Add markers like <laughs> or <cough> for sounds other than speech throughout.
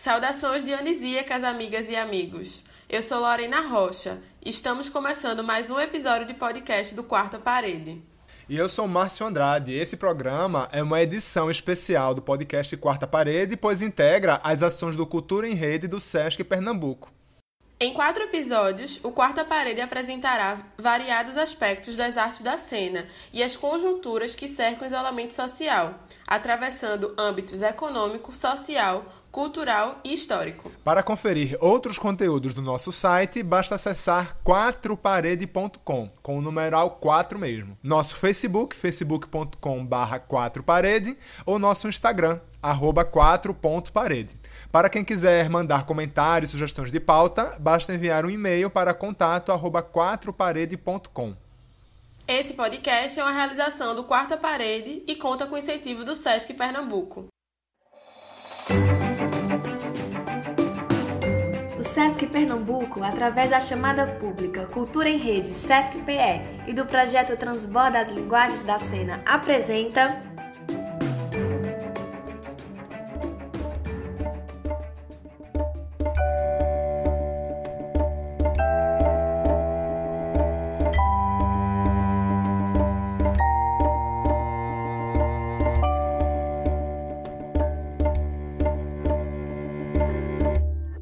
Saudações dionisíacas, amigas e amigos. Eu sou Lorena Rocha. Estamos começando mais um episódio de podcast do Quarta Parede. E eu sou Márcio Andrade. Esse programa é uma edição especial do podcast Quarta Parede, pois integra as ações do Cultura em Rede do SESC Pernambuco. Em quatro episódios, o Quarta Parede apresentará variados aspectos das artes da cena e as conjunturas que cercam o isolamento social, atravessando âmbitos econômico, social, cultural e histórico. Para conferir outros conteúdos do nosso site, basta acessar 4parede.com, com o numeral 4 mesmo. Nosso Facebook, facebook.com 4parede, ou nosso Instagram, arroba 4.parede. Para quem quiser mandar comentários e sugestões de pauta, basta enviar um e-mail para contato arroba 4parede.com. Esse podcast é uma realização do Quarta Parede e conta com incentivo do SESC Pernambuco. Pernambuco, através da chamada pública Cultura em Rede SESC-PE e do projeto Transborda as Linguagens da Cena, apresenta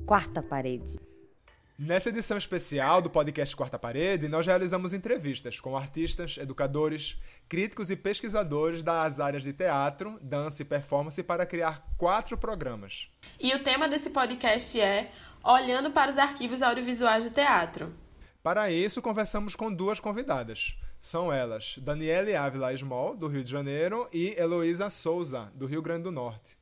Quarta Parede. Nessa edição especial do podcast Quarta Parede, nós realizamos entrevistas com artistas, educadores, críticos e pesquisadores das áreas de teatro, dança e performance para criar quatro programas. E o tema desse podcast é Olhando para os arquivos audiovisuais do teatro. Para isso, conversamos com duas convidadas. São elas Daniele Ávila Small, do Rio de Janeiro, e Heloísa Souza, do Rio Grande do Norte.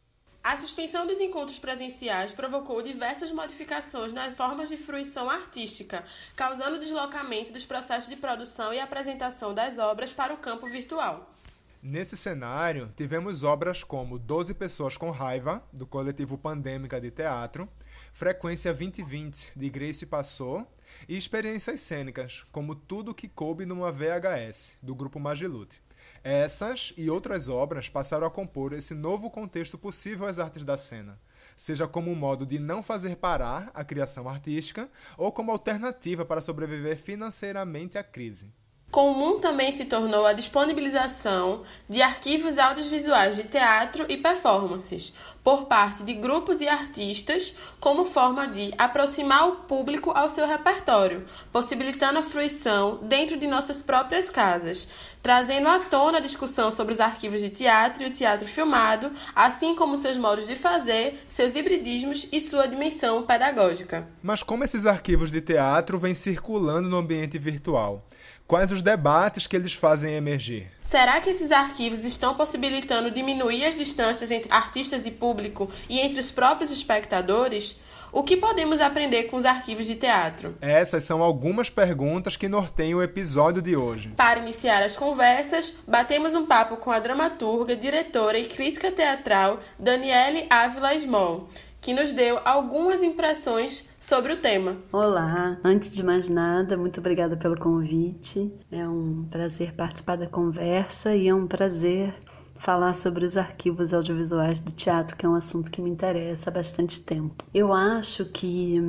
A suspensão dos encontros presenciais provocou diversas modificações nas formas de fruição artística, causando deslocamento dos processos de produção e apresentação das obras para o campo virtual. Nesse cenário, tivemos obras como Doze Pessoas com Raiva, do coletivo Pandêmica de Teatro, Frequência 2020, de Grace Passou, e experiências cênicas, como Tudo que Coube numa VHS, do grupo Magilute. Essas e outras obras passaram a compor esse novo contexto possível às artes da cena, seja como um modo de não fazer parar a criação artística ou como alternativa para sobreviver financeiramente à crise. Comum também se tornou a disponibilização de arquivos audiovisuais de teatro e performances por parte de grupos e artistas como forma de aproximar o público ao seu repertório, possibilitando a fruição dentro de nossas próprias casas, trazendo à tona a discussão sobre os arquivos de teatro e o teatro filmado, assim como seus modos de fazer, seus hibridismos e sua dimensão pedagógica. Mas como esses arquivos de teatro vêm circulando no ambiente virtual? Quais os debates que eles fazem emergir? Será que esses arquivos estão possibilitando diminuir as distâncias entre artistas e público e entre os próprios espectadores? O que podemos aprender com os arquivos de teatro? Essas são algumas perguntas que norteiam o episódio de hoje. Para iniciar as conversas, batemos um papo com a dramaturga, diretora e crítica teatral Daniele Ávila Small, que nos deu algumas impressões sobre o tema. Olá, antes de mais nada, muito obrigada pelo convite. É um prazer participar da conversa e é um prazer falar sobre os arquivos audiovisuais do teatro, que é um assunto que me interessa há bastante tempo. Eu acho que,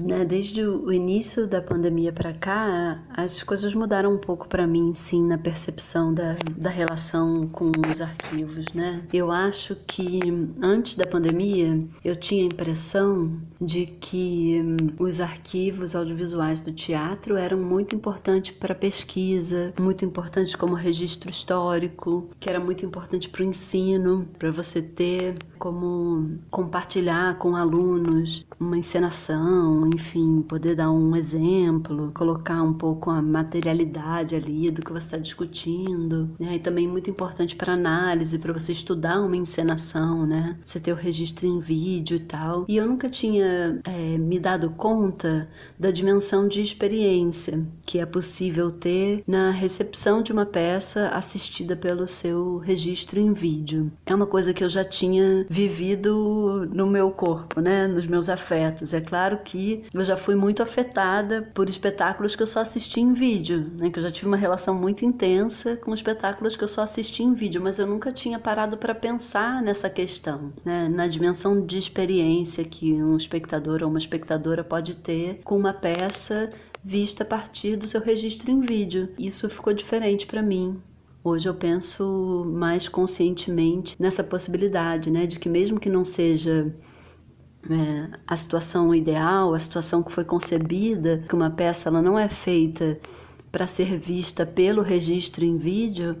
né, desde o início da pandemia para cá, as coisas mudaram um pouco para mim, sim, na percepção da, da relação com os arquivos, né? Eu acho que antes da pandemia, eu tinha a impressão de que hum, os arquivos audiovisuais do teatro eram muito importantes para pesquisa, muito importantes como registro histórico, que era muito importante para o ensino, para você ter como compartilhar com alunos uma encenação, enfim, poder dar um exemplo, colocar um pouco a materialidade ali do que você está discutindo. Né? E também muito importante para análise, para você estudar uma encenação, né? Você ter o registro em vídeo e tal. E eu nunca tinha é, me dado conta da dimensão de experiência que é possível ter na recepção de uma peça assistida pelo seu registro registro em vídeo. É uma coisa que eu já tinha vivido no meu corpo, né, nos meus afetos. É claro que eu já fui muito afetada por espetáculos que eu só assisti em vídeo, né, que eu já tive uma relação muito intensa com espetáculos que eu só assisti em vídeo, mas eu nunca tinha parado para pensar nessa questão, né, na dimensão de experiência que um espectador ou uma espectadora pode ter com uma peça vista a partir do seu registro em vídeo. Isso ficou diferente para mim. Hoje eu penso mais conscientemente nessa possibilidade, né, de que mesmo que não seja é, a situação ideal, a situação que foi concebida, que uma peça ela não é feita para ser vista pelo registro em vídeo,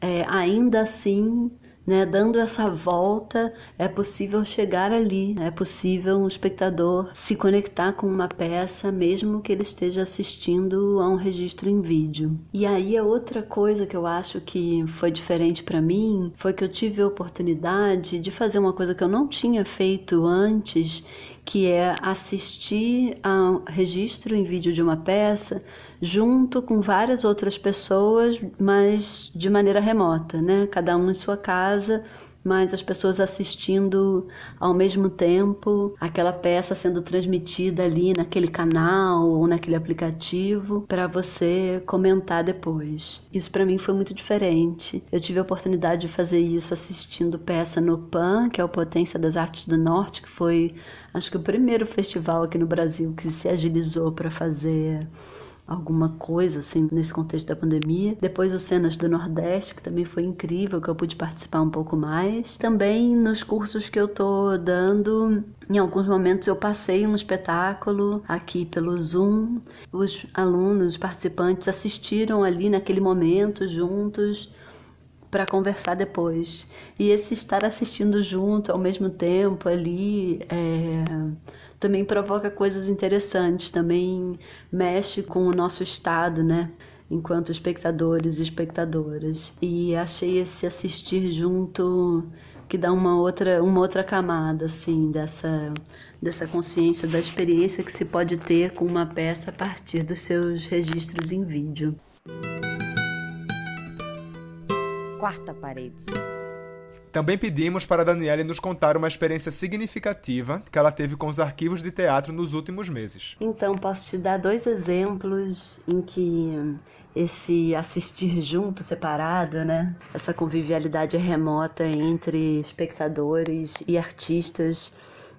é, ainda assim né, dando essa volta, é possível chegar ali, é possível um espectador se conectar com uma peça, mesmo que ele esteja assistindo a um registro em vídeo. E aí a outra coisa que eu acho que foi diferente para mim foi que eu tive a oportunidade de fazer uma coisa que eu não tinha feito antes que é assistir ao registro em vídeo de uma peça junto com várias outras pessoas, mas de maneira remota, né? Cada um em sua casa, mas as pessoas assistindo ao mesmo tempo aquela peça sendo transmitida ali naquele canal ou naquele aplicativo para você comentar depois. Isso para mim foi muito diferente. Eu tive a oportunidade de fazer isso assistindo peça no PAN, que é o Potência das Artes do Norte, que foi acho que o primeiro festival aqui no Brasil que se agilizou para fazer alguma coisa assim nesse contexto da pandemia. Depois os cenas do Nordeste, que também foi incrível, que eu pude participar um pouco mais. Também nos cursos que eu tô dando, em alguns momentos eu passei um espetáculo aqui pelo Zoom. Os alunos, os participantes assistiram ali naquele momento juntos para conversar depois. E esse estar assistindo junto ao mesmo tempo ali é também provoca coisas interessantes, também mexe com o nosso estado, né? Enquanto espectadores e espectadoras. E achei esse assistir junto que dá uma outra, uma outra camada, assim, dessa, dessa consciência da experiência que se pode ter com uma peça a partir dos seus registros em vídeo. Quarta parede. Também pedimos para Daniele nos contar uma experiência significativa que ela teve com os arquivos de teatro nos últimos meses. Então, posso te dar dois exemplos em que esse assistir junto, separado, né? Essa convivialidade remota entre espectadores e artistas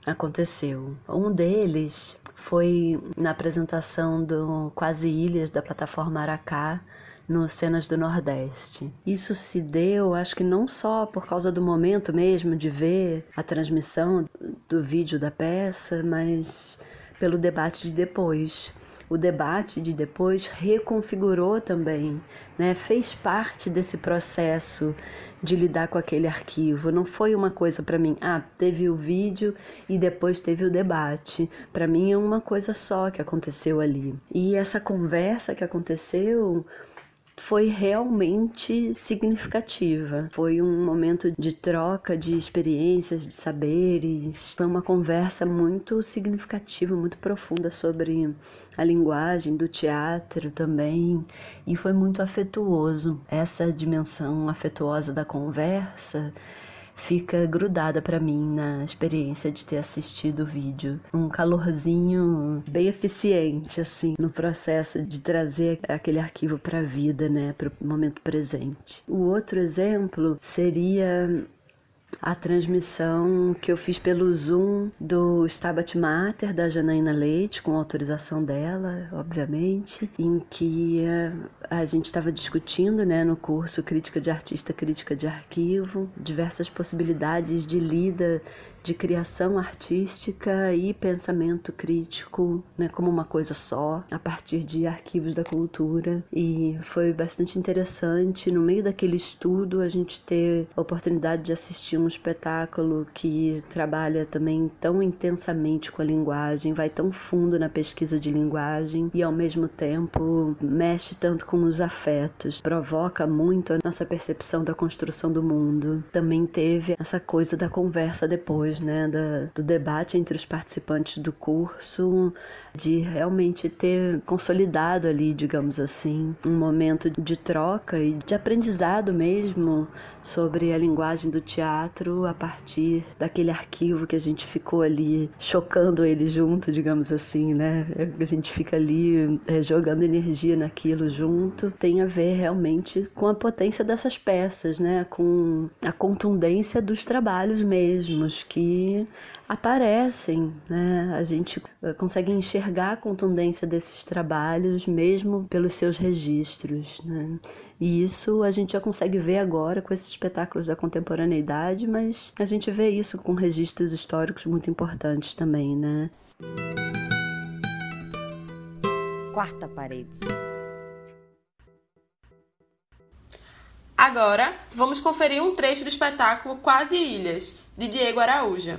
aconteceu. Um deles foi na apresentação do Quase Ilhas da plataforma Aracá, no Cenas do Nordeste. Isso se deu, acho que não só por causa do momento mesmo de ver a transmissão do vídeo da peça, mas pelo debate de depois. O debate de depois reconfigurou também, né? fez parte desse processo de lidar com aquele arquivo. Não foi uma coisa para mim, ah, teve o vídeo e depois teve o debate. Para mim é uma coisa só que aconteceu ali. E essa conversa que aconteceu foi realmente significativa. Foi um momento de troca de experiências, de saberes. Foi uma conversa muito significativa, muito profunda sobre a linguagem do teatro também. E foi muito afetuoso. Essa dimensão afetuosa da conversa fica grudada para mim na experiência de ter assistido o vídeo. Um calorzinho bem eficiente, assim, no processo de trazer aquele arquivo para a vida, né, para o momento presente. O outro exemplo seria a transmissão que eu fiz pelo Zoom do Stabat Mater da Janaína Leite, com autorização dela, obviamente, em que eh, a gente estava discutindo né, no curso Crítica de Artista, Crítica de Arquivo, diversas possibilidades de lida de criação artística e pensamento crítico, né, como uma coisa só, a partir de arquivos da cultura. E foi bastante interessante, no meio daquele estudo, a gente ter a oportunidade de assistir um espetáculo que trabalha também tão intensamente com a linguagem, vai tão fundo na pesquisa de linguagem e ao mesmo tempo mexe tanto com os afetos, provoca muito a nossa percepção da construção do mundo. Também teve essa coisa da conversa depois né, da, do debate entre os participantes do curso, de realmente ter consolidado ali, digamos assim, um momento de troca e de aprendizado mesmo sobre a linguagem do teatro a partir daquele arquivo que a gente ficou ali chocando ele junto, digamos assim, né? A gente fica ali é, jogando energia naquilo junto. Tem a ver realmente com a potência dessas peças, né? Com a contundência dos trabalhos mesmos que aparecem, né? A gente eh, consegue enxergar a contundência desses trabalhos mesmo pelos seus registros, né? E isso a gente já consegue ver agora com esses espetáculos da contemporaneidade, mas a gente vê isso com registros históricos muito importantes também, né? Quarta parede. Agora, vamos conferir um trecho do espetáculo Quase Ilhas, de Diego Araújo.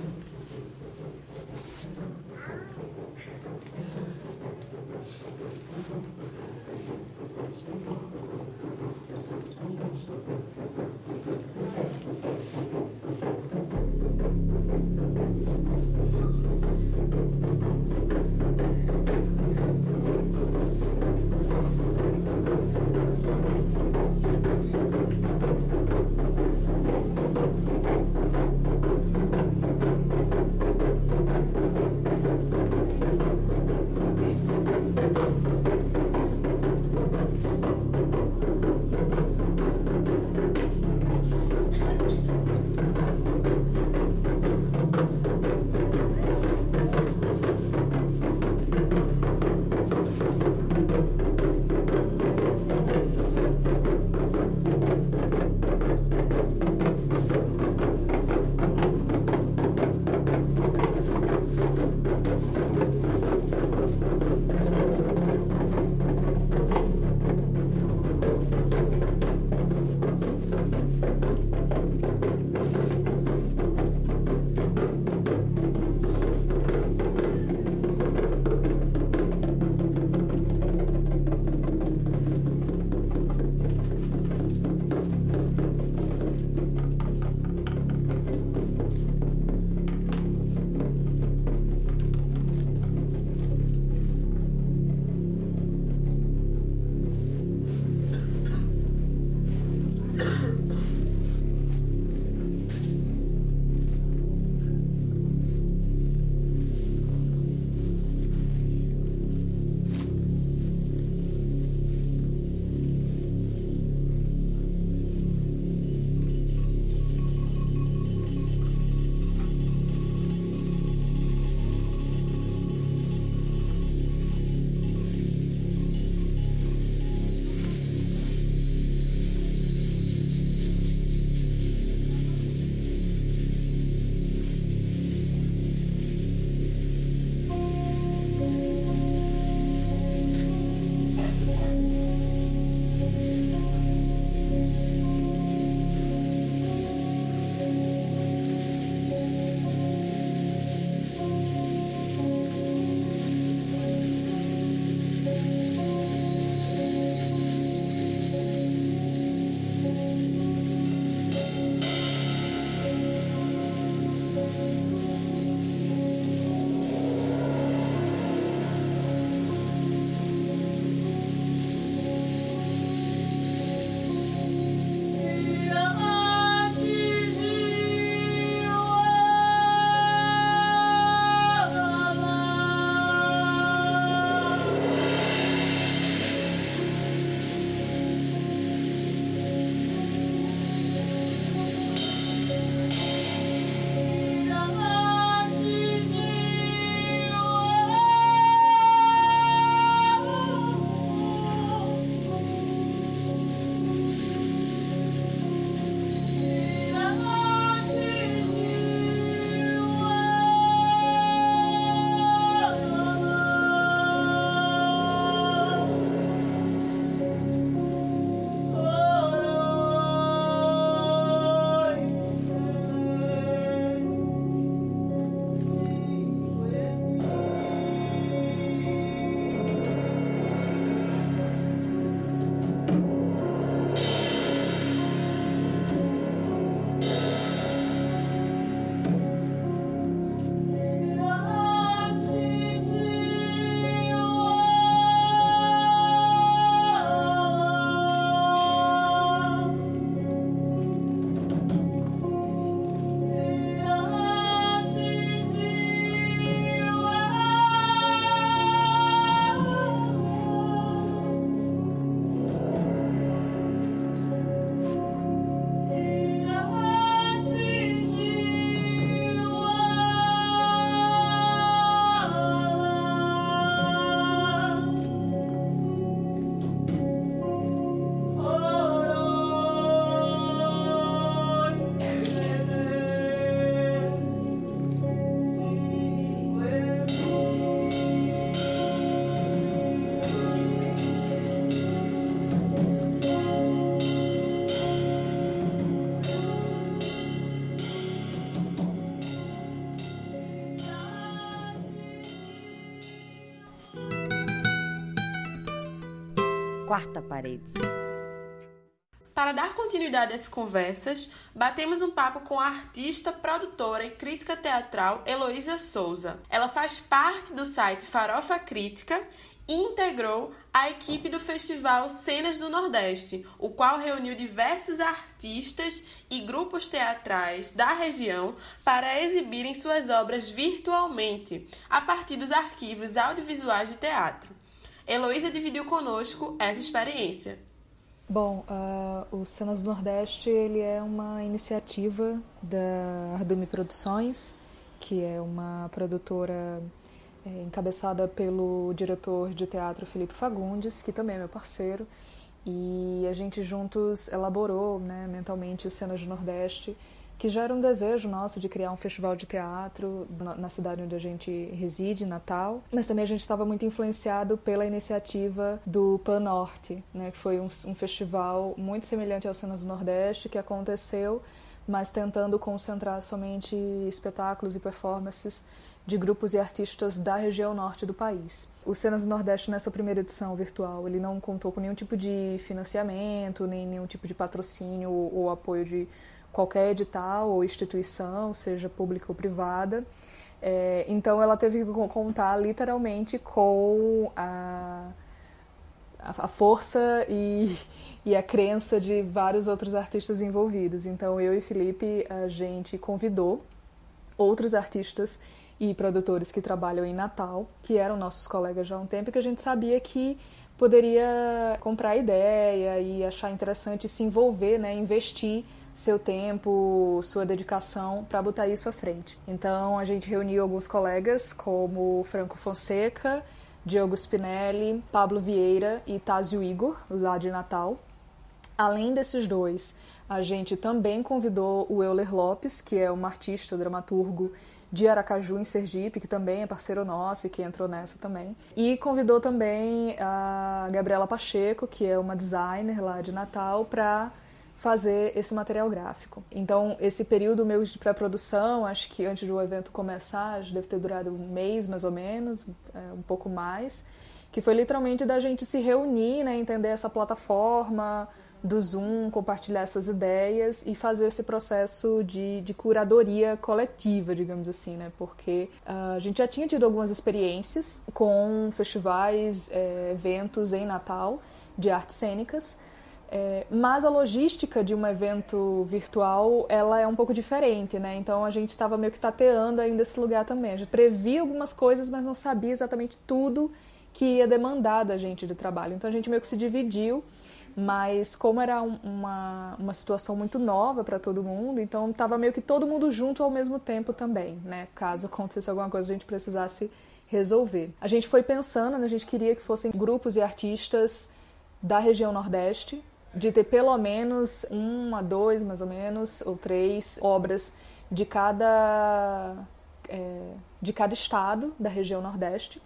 Quarta parede. Para dar continuidade às conversas, batemos um papo com a artista, produtora e crítica teatral Heloísa Souza. Ela faz parte do site Farofa Crítica e integrou a equipe do festival Cenas do Nordeste, o qual reuniu diversos artistas e grupos teatrais da região para exibirem suas obras virtualmente, a partir dos arquivos audiovisuais de teatro. Heloísa dividiu conosco essa experiência. Bom, uh, o Cenas do Nordeste ele é uma iniciativa da Ardume Produções, que é uma produtora é, encabeçada pelo diretor de teatro Felipe Fagundes, que também é meu parceiro, e a gente juntos elaborou né, mentalmente o Cenas do Nordeste, que já era um desejo nosso de criar um festival de teatro na cidade onde a gente reside, Natal, mas também a gente estava muito influenciado pela iniciativa do Pan Norte, né, que foi um, um festival muito semelhante ao Cenas do Nordeste que aconteceu, mas tentando concentrar somente espetáculos e performances de grupos e artistas da região norte do país. O Cenas do Nordeste, nessa primeira edição virtual, ele não contou com nenhum tipo de financiamento, nem nenhum tipo de patrocínio ou apoio de qualquer edital ou instituição, seja pública ou privada. É, então ela teve que contar literalmente com a, a força e, <laughs> e a crença de vários outros artistas envolvidos. Então eu e Felipe a gente convidou outros artistas e produtores que trabalham em Natal, que eram nossos colegas já há um tempo, que a gente sabia que poderia comprar ideia e achar interessante se envolver, né, investir seu tempo, sua dedicação para botar isso à frente. Então a gente reuniu alguns colegas como Franco Fonseca, Diogo Spinelli, Pablo Vieira e Tásio Igor, lá de Natal. Além desses dois, a gente também convidou o Euler Lopes, que é um artista, dramaturgo de Aracaju, em Sergipe, que também é parceiro nosso e que entrou nessa também. E convidou também a Gabriela Pacheco, que é uma designer lá de Natal, para fazer esse material gráfico. Então, esse período meu de pré-produção, acho que antes do evento começar, deve ter durado um mês mais ou menos, é, um pouco mais, que foi literalmente da gente se reunir, né, entender essa plataforma do Zoom, compartilhar essas ideias e fazer esse processo de, de curadoria coletiva, digamos assim, né? Porque uh, a gente já tinha tido algumas experiências com festivais, é, eventos em Natal de artes cênicas, é, mas a logística de um evento virtual, ela é um pouco diferente, né? Então a gente estava meio que tateando ainda esse lugar também. A gente previa algumas coisas, mas não sabia exatamente tudo que ia demandar da gente de trabalho. Então a gente meio que se dividiu, mas como era um, uma, uma situação muito nova para todo mundo, então estava meio que todo mundo junto ao mesmo tempo também, né? Caso <laughs> acontecesse alguma coisa a gente precisasse resolver. A gente foi pensando, né? a gente queria que fossem grupos e artistas da região Nordeste, de ter pelo menos uma, dois, mais ou menos, ou três obras de cada, é, de cada estado da região Nordeste.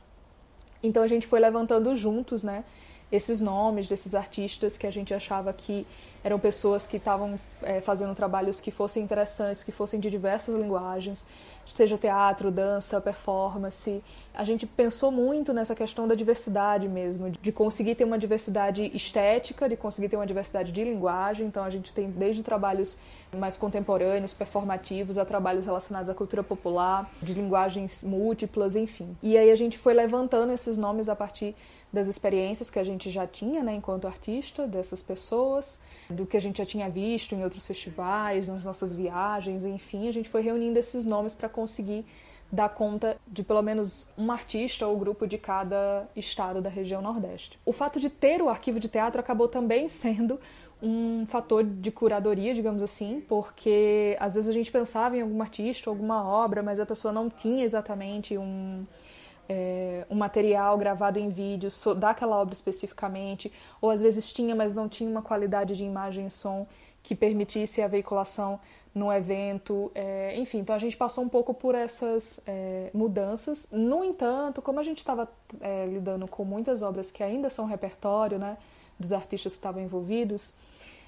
Então a gente foi levantando juntos, né, esses nomes desses artistas que a gente achava que eram pessoas que estavam é, fazendo trabalhos que fossem interessantes, que fossem de diversas linguagens, seja teatro, dança, performance. A gente pensou muito nessa questão da diversidade mesmo, de conseguir ter uma diversidade estética, de conseguir ter uma diversidade de linguagem. Então a gente tem desde trabalhos mais contemporâneos, performativos, a trabalhos relacionados à cultura popular, de linguagens múltiplas, enfim. E aí a gente foi levantando esses nomes a partir das experiências que a gente já tinha, né, enquanto artista, dessas pessoas, do que a gente já tinha visto em outros festivais, nas nossas viagens, enfim, a gente foi reunindo esses nomes para conseguir dar conta de pelo menos um artista ou grupo de cada estado da região Nordeste. O fato de ter o arquivo de teatro acabou também <laughs> sendo um fator de curadoria, digamos assim, porque às vezes a gente pensava em algum artista, alguma obra, mas a pessoa não tinha exatamente um é, um material gravado em vídeo daquela obra especificamente, ou às vezes tinha, mas não tinha uma qualidade de imagem e som que permitisse a veiculação no evento, é, enfim, então a gente passou um pouco por essas é, mudanças. No entanto, como a gente estava é, lidando com muitas obras que ainda são repertório, né, dos artistas que estavam envolvidos,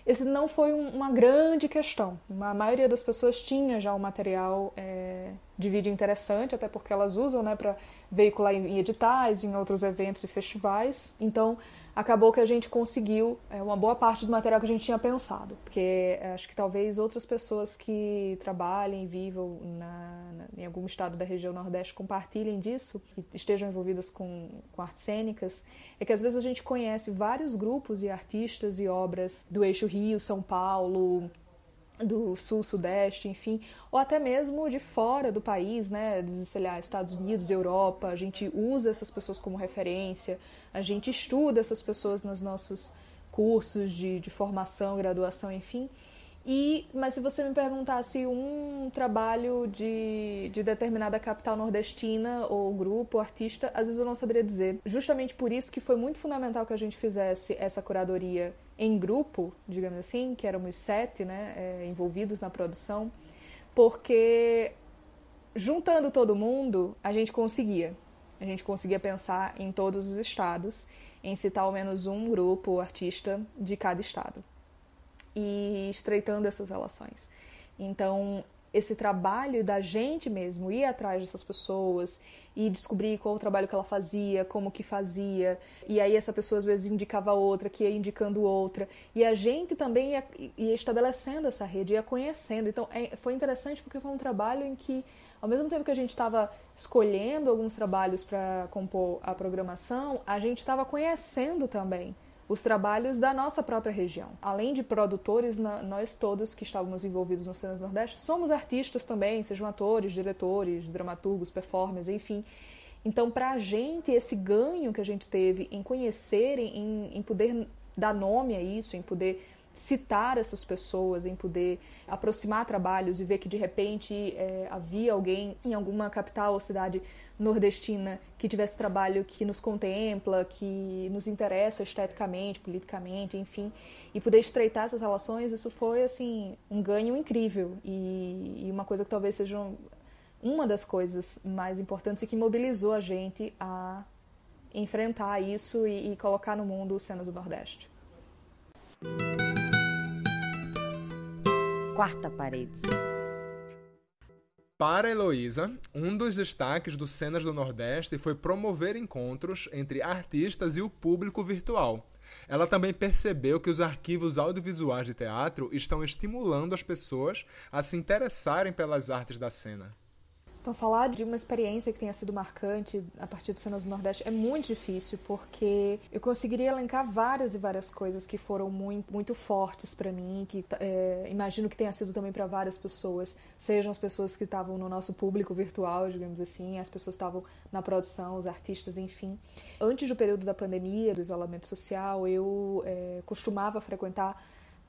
esse não foi um, uma grande questão. A maioria das pessoas tinha já o material é, de vídeo interessante, até porque elas usam né, para veicular em editais, em outros eventos e festivais. Então, acabou que a gente conseguiu é, uma boa parte do material que a gente tinha pensado, porque é, acho que talvez outras pessoas que trabalhem, vivam na, na, em algum estado da região Nordeste compartilhem disso, que estejam envolvidas com, com artes cênicas, é que às vezes a gente conhece vários grupos e artistas e obras do eixo Rio, São Paulo, do sul, sudeste, enfim, ou até mesmo de fora do país, né, sei lá, Estados Unidos, Europa, a gente usa essas pessoas como referência, a gente estuda essas pessoas nos nossos cursos de, de formação, graduação, enfim, e, mas se você me perguntasse um trabalho de, de determinada capital nordestina ou grupo, ou artista, às vezes eu não saberia dizer. Justamente por isso que foi muito fundamental que a gente fizesse essa curadoria em grupo, digamos assim, que éramos sete né, é, envolvidos na produção, porque juntando todo mundo, a gente conseguia. A gente conseguia pensar em todos os estados, em citar ao menos um grupo ou artista de cada estado e estreitando essas relações. Então, esse trabalho da gente mesmo ir atrás dessas pessoas e descobrir qual o trabalho que ela fazia, como que fazia, e aí essa pessoa às vezes indicava outra, que ia indicando outra, e a gente também ia, ia estabelecendo essa rede, ia conhecendo. Então é, foi interessante porque foi um trabalho em que, ao mesmo tempo que a gente estava escolhendo alguns trabalhos para compor a programação, a gente estava conhecendo também os trabalhos da nossa própria região. Além de produtores, nós todos que estávamos envolvidos no Cenas Nordeste somos artistas também, sejam atores, diretores, dramaturgos, performers, enfim. Então, para a gente, esse ganho que a gente teve em conhecer, em, em poder dar nome a isso, em poder citar essas pessoas, em poder aproximar trabalhos e ver que de repente é, havia alguém em alguma capital ou cidade nordestina que tivesse trabalho que nos contempla, que nos interessa esteticamente, politicamente, enfim, e poder estreitar essas relações, isso foi assim um ganho incrível e, e uma coisa que talvez seja uma das coisas mais importantes e que mobilizou a gente a enfrentar isso e, e colocar no mundo cenas do Nordeste. Quarta parede. Para Heloísa, um dos destaques do Cenas do Nordeste foi promover encontros entre artistas e o público virtual. Ela também percebeu que os arquivos audiovisuais de teatro estão estimulando as pessoas a se interessarem pelas artes da cena. Então, falar de uma experiência que tenha sido marcante a partir de cenas do Nordeste é muito difícil, porque eu conseguiria elencar várias e várias coisas que foram muito, muito fortes para mim, que é, imagino que tenha sido também para várias pessoas, sejam as pessoas que estavam no nosso público virtual, digamos assim, as pessoas que estavam na produção, os artistas, enfim. Antes do período da pandemia, do isolamento social, eu é, costumava frequentar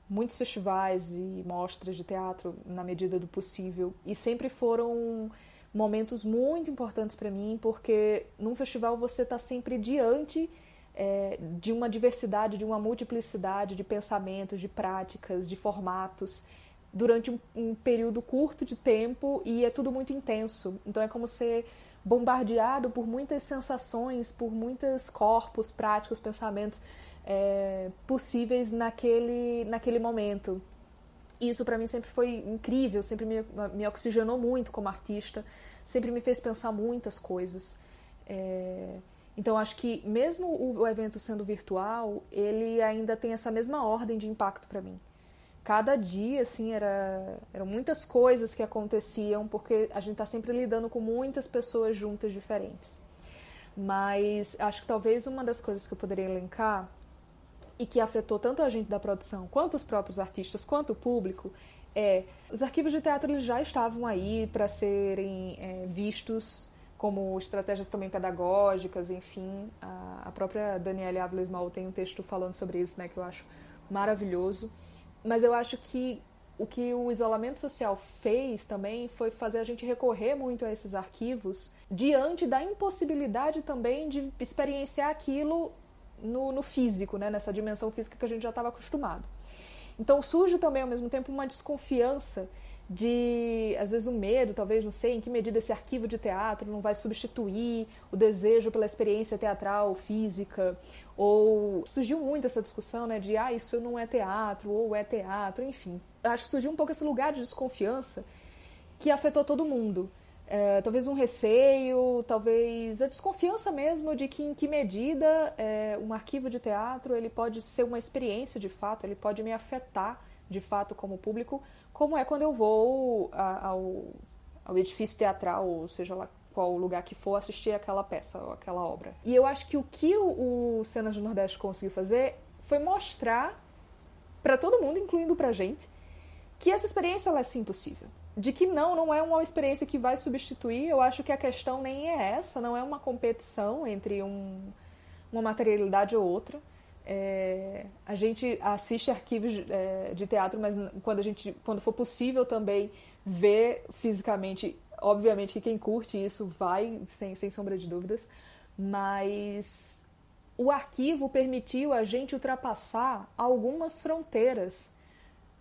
muitos festivais e mostras de teatro na medida do possível, e sempre foram momentos muito importantes para mim, porque num festival você está sempre diante é, de uma diversidade, de uma multiplicidade de pensamentos, de práticas, de formatos, durante um, um período curto de tempo e é tudo muito intenso. Então é como ser bombardeado por muitas sensações, por muitos corpos, práticas, pensamentos é, possíveis naquele, naquele momento isso para mim sempre foi incrível, sempre me, me, oxigenou muito como artista, sempre me fez pensar muitas coisas. É, então acho que mesmo o, evento sendo virtual, ele ainda tem essa mesma ordem de impacto para mim. Cada dia, assim, era, eram muitas coisas que aconteciam, porque a gente está sempre lidando com muitas pessoas juntas diferentes. Mas acho que talvez uma das coisas que eu poderia elencar e que afetou tanto a gente da produção, quanto os próprios artistas, quanto o público, é os arquivos de teatro eles já estavam aí para serem é, vistos como estratégias também pedagógicas, enfim. A, a própria Daniela Ávila Ismael tem um texto falando sobre isso, né, que eu acho maravilhoso. Mas eu acho que o que o isolamento social fez também foi fazer a gente recorrer muito a esses arquivos diante da impossibilidade também de experienciar aquilo no, no físico, né, nessa dimensão física que a gente já estava acostumado. Então surge também ao mesmo tempo uma desconfiança de, às vezes, um medo, talvez, não sei em que medida esse arquivo de teatro não vai substituir o desejo pela experiência teatral, física, ou surgiu muito essa discussão, né, de, ah, isso não é teatro, ou é teatro, enfim. Acho que surgiu um pouco esse lugar de desconfiança que afetou todo mundo. É, talvez um receio, talvez a desconfiança mesmo de que em que medida é, um arquivo de teatro ele pode ser uma experiência de fato, ele pode me afetar de fato como público, como é quando eu vou ao, ao edifício teatral, ou seja lá qual lugar que for, assistir aquela peça ou aquela obra. E eu acho que o que o, o Cenas do Nordeste conseguiu fazer foi mostrar para todo mundo, incluindo pra gente, que essa experiência ela é sim possível de que não, não é uma experiência que vai substituir. Eu acho que a questão nem é essa, não é uma competição entre um, uma materialidade ou outra. É, a gente assiste arquivos é, de teatro, mas quando a gente, quando for possível também ver fisicamente, obviamente que quem curte isso vai, sem, sem sombra de dúvidas, mas o arquivo permitiu a gente ultrapassar algumas fronteiras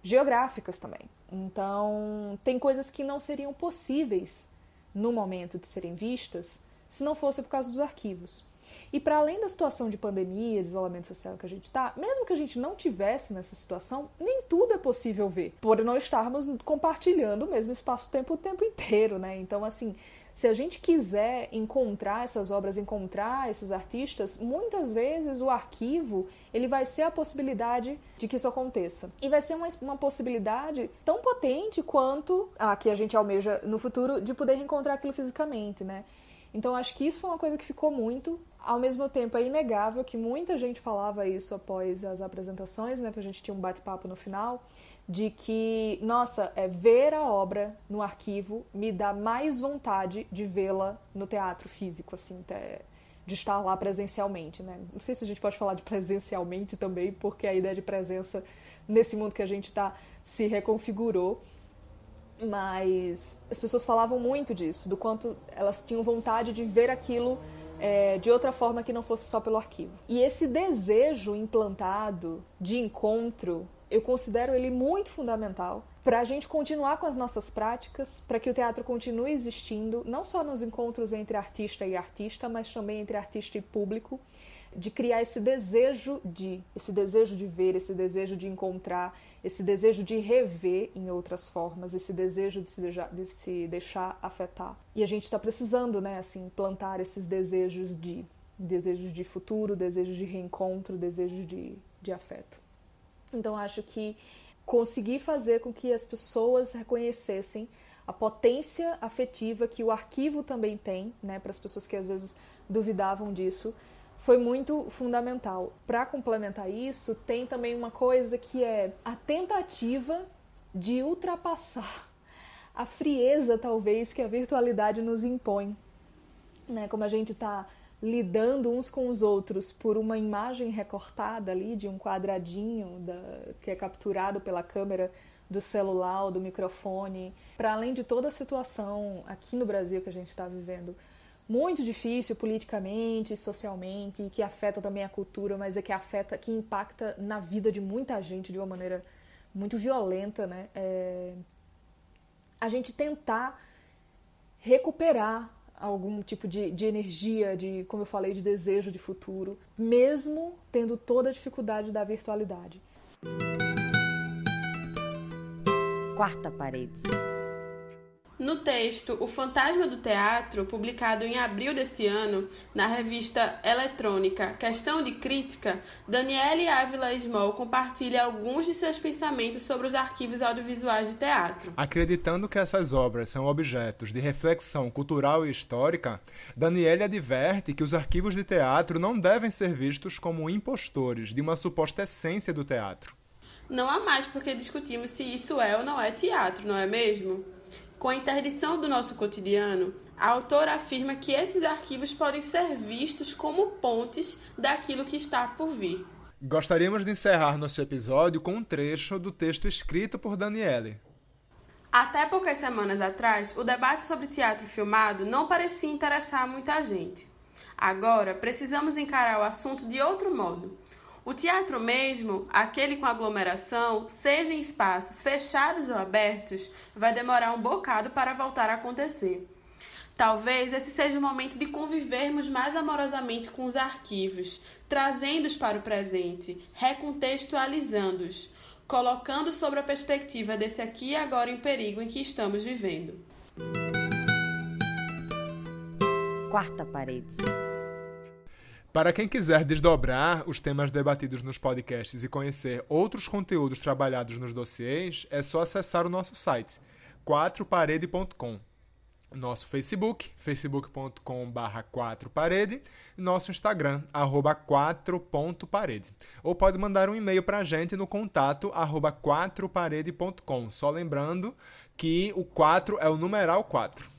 geográficas também. Então, tem coisas que não seriam possíveis no momento de serem vistas se não fosse por causa dos arquivos. E para além da situação de pandemia, de isolamento social que a gente está, mesmo que a gente não tivesse nessa situação, nem tudo é possível ver, por não estarmos compartilhando o mesmo espaço-tempo o tempo inteiro, né? Então, assim, se a gente quiser encontrar essas obras, encontrar esses artistas, muitas vezes o arquivo ele vai ser a possibilidade de que isso aconteça. E vai ser uma, uma possibilidade tão potente quanto a que a gente almeja no futuro de poder encontrar aquilo fisicamente, né? Então acho que isso foi uma coisa que ficou muito. Ao mesmo tempo é inegável que muita gente falava isso após as apresentações, né? Porque a gente tinha um bate-papo no final de que, nossa, é, ver a obra no arquivo me dá mais vontade de vê-la no teatro físico, assim, de estar lá presencialmente, né? Não sei se a gente pode falar de presencialmente também, porque a ideia de presença nesse mundo que a gente está se reconfigurou, mas as pessoas falavam muito disso, do quanto elas tinham vontade de ver aquilo é, de outra forma que não fosse só pelo arquivo. E esse desejo implantado de encontro eu considero ele muito fundamental para a gente continuar com as nossas práticas, para que o teatro continue existindo, não só nos encontros entre artista e artista, mas também entre artista e público, de criar esse desejo de, esse desejo de ver, esse desejo de encontrar, esse desejo de rever em outras formas, esse desejo de se deixar, de se deixar afetar. E a gente está precisando, né, assim, plantar esses desejos de desejos de futuro, desejos de reencontro, desejos de, de afeto. Então acho que conseguir fazer com que as pessoas reconhecessem a potência afetiva que o arquivo também tem, né, para as pessoas que às vezes duvidavam disso, foi muito fundamental. Para complementar isso, tem também uma coisa que é a tentativa de ultrapassar a frieza, talvez, que a virtualidade nos impõe. Né? Como a gente está lidando uns com os outros por uma imagem recortada ali de um quadradinho da, que é capturado pela câmera do celular ou do microfone, para além de toda a situação aqui no Brasil que a gente está vivendo, muito difícil politicamente, socialmente, que afeta também a cultura, mas é que afeta, que impacta na vida de muita gente de uma maneira muito violenta, né? É... A gente tentar recuperar algum tipo de, de energia, de, como eu falei, de desejo de futuro, mesmo tendo toda a dificuldade da virtualidade. Quarta parede. No texto O Fantasma do Teatro, publicado em abril desse ano na revista eletrônica Questão de Crítica, Daniele Ávila Small compartilha alguns de seus pensamentos sobre os arquivos audiovisuais de teatro. Acreditando que essas obras são objetos de reflexão cultural e histórica, Daniele adverte que os arquivos de teatro não devem ser vistos como impostores de uma suposta essência do teatro. Não há mais porque discutimos se isso é ou não é teatro, não é mesmo? Com a interdição do nosso cotidiano, a autora afirma que esses arquivos podem ser vistos como pontes daquilo que está por vir. Gostaríamos de encerrar nosso episódio com um trecho do texto escrito por Daniele. Até poucas semanas atrás, o debate sobre teatro filmado não parecia interessar muita gente. Agora, precisamos encarar o assunto de outro modo o teatro mesmo, aquele com aglomeração, seja em espaços fechados ou abertos, vai demorar um bocado para voltar a acontecer. Talvez esse seja o momento de convivermos mais amorosamente com os arquivos, trazendo-os para o presente, recontextualizando-os, colocando sobre a perspectiva desse aqui e agora em perigo em que estamos vivendo. Quarta parede. Para quem quiser desdobrar os temas debatidos nos podcasts e conhecer outros conteúdos trabalhados nos dossiês, é só acessar o nosso site, quatroparede.com. Nosso Facebook, facebook.com.br 4parede, nosso Instagram, arroba 4.parede. Ou pode mandar um e-mail para a gente no contato arroba 4parede.com. Só lembrando que o 4 é o numeral 4.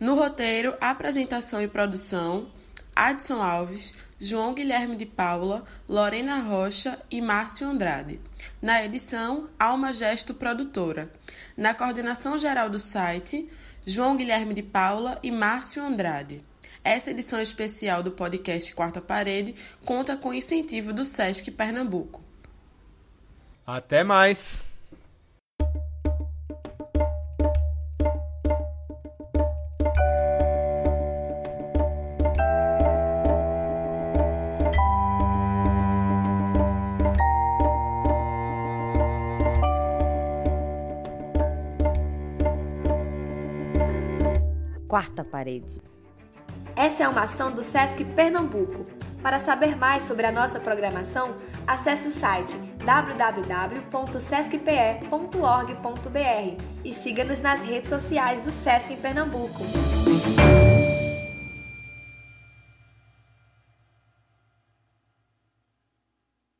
No roteiro, apresentação e produção, Adson Alves, João Guilherme de Paula, Lorena Rocha e Márcio Andrade. Na edição, Alma Gesto Produtora. Na coordenação geral do site, João Guilherme de Paula e Márcio Andrade. Essa edição especial do podcast Quarta Parede conta com incentivo do SESC Pernambuco. Até mais! Quarta parede. Essa é uma ação do SESC Pernambuco. Para saber mais sobre a nossa programação, acesse o site www.sescpe.org.br e siga-nos nas redes sociais do SESC em Pernambuco.